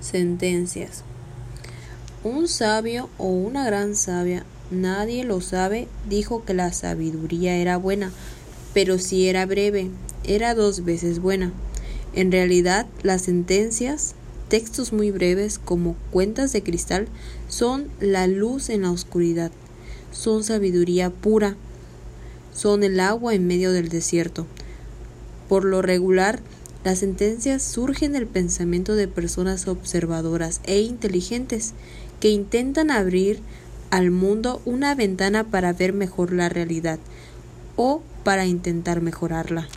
Sentencias. Un sabio o una gran sabia, nadie lo sabe, dijo que la sabiduría era buena, pero si era breve, era dos veces buena. En realidad, las sentencias, textos muy breves como cuentas de cristal, son la luz en la oscuridad, son sabiduría pura, son el agua en medio del desierto. Por lo regular, las sentencias surgen del pensamiento de personas observadoras e inteligentes que intentan abrir al mundo una ventana para ver mejor la realidad o para intentar mejorarla.